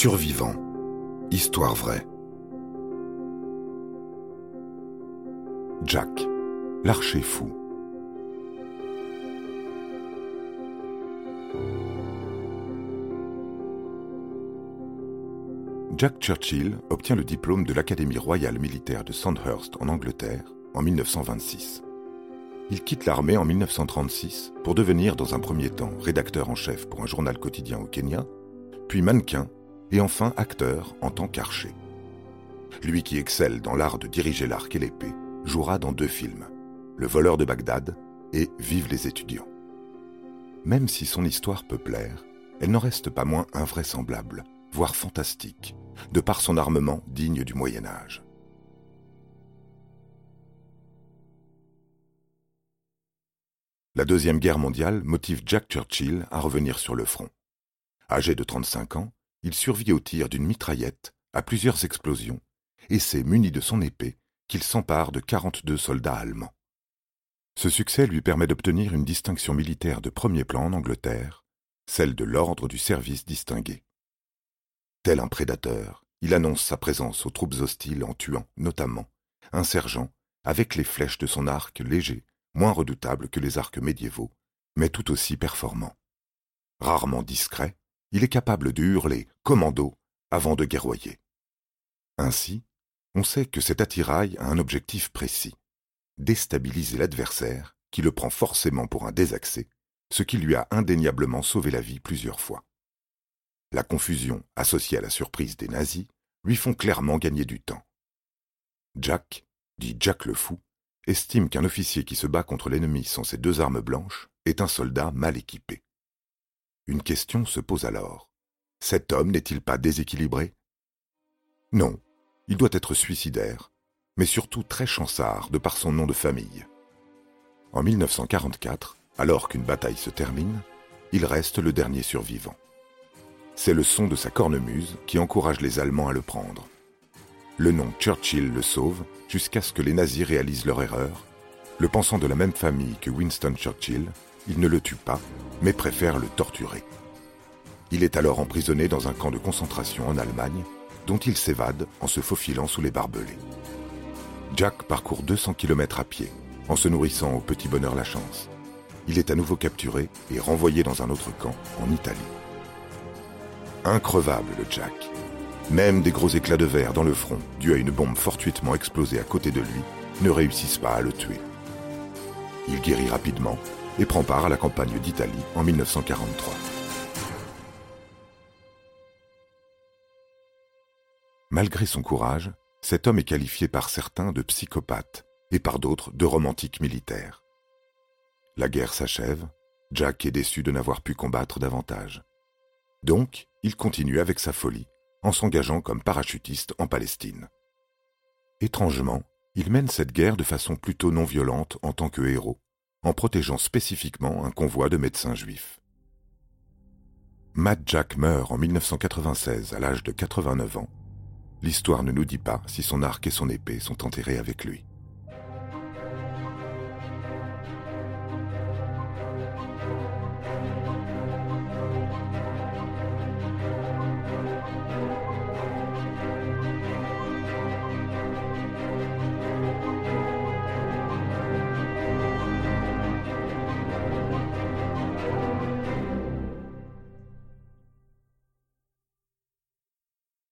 Survivant. Histoire vraie. Jack, l'archer fou. Jack Churchill obtient le diplôme de l'Académie royale militaire de Sandhurst en Angleterre en 1926. Il quitte l'armée en 1936 pour devenir dans un premier temps rédacteur en chef pour un journal quotidien au Kenya, puis mannequin et enfin acteur en tant qu'archer. Lui qui excelle dans l'art de diriger l'arc et l'épée jouera dans deux films, Le voleur de Bagdad et Vive les étudiants. Même si son histoire peut plaire, elle n'en reste pas moins invraisemblable, voire fantastique, de par son armement digne du Moyen Âge. La Deuxième Guerre mondiale motive Jack Churchill à revenir sur le front. Âgé de 35 ans, il survit au tir d'une mitraillette, à plusieurs explosions, et c'est muni de son épée qu'il s'empare de 42 soldats allemands. Ce succès lui permet d'obtenir une distinction militaire de premier plan en Angleterre, celle de l'ordre du service distingué. Tel un prédateur, il annonce sa présence aux troupes hostiles en tuant, notamment, un sergent avec les flèches de son arc léger, moins redoutable que les arcs médiévaux, mais tout aussi performant. Rarement discret, il est capable de hurler commando avant de guerroyer. Ainsi, on sait que cet attirail a un objectif précis déstabiliser l'adversaire qui le prend forcément pour un désaxé, ce qui lui a indéniablement sauvé la vie plusieurs fois. La confusion associée à la surprise des nazis lui font clairement gagner du temps. Jack, dit Jack le Fou, estime qu'un officier qui se bat contre l'ennemi sans ses deux armes blanches est un soldat mal équipé. Une question se pose alors. Cet homme n'est-il pas déséquilibré? Non, il doit être suicidaire, mais surtout très chansard de par son nom de famille. En 1944, alors qu'une bataille se termine, il reste le dernier survivant. C'est le son de sa cornemuse qui encourage les Allemands à le prendre. Le nom Churchill le sauve jusqu'à ce que les nazis réalisent leur erreur. Le pensant de la même famille que Winston Churchill, il ne le tue pas, mais préfère le torturer. Il est alors emprisonné dans un camp de concentration en Allemagne, dont il s'évade en se faufilant sous les barbelés. Jack parcourt 200 km à pied, en se nourrissant au petit bonheur la chance. Il est à nouveau capturé et renvoyé dans un autre camp, en Italie. Increvable le Jack. Même des gros éclats de verre dans le front, dus à une bombe fortuitement explosée à côté de lui, ne réussissent pas à le tuer. Il guérit rapidement et prend part à la campagne d'Italie en 1943. Malgré son courage, cet homme est qualifié par certains de psychopathe et par d'autres de romantique militaire. La guerre s'achève, Jack est déçu de n'avoir pu combattre davantage. Donc, il continue avec sa folie, en s'engageant comme parachutiste en Palestine. Étrangement, il mène cette guerre de façon plutôt non violente en tant que héros, en protégeant spécifiquement un convoi de médecins juifs. Matt Jack meurt en 1996 à l'âge de 89 ans. L'histoire ne nous dit pas si son arc et son épée sont enterrés avec lui.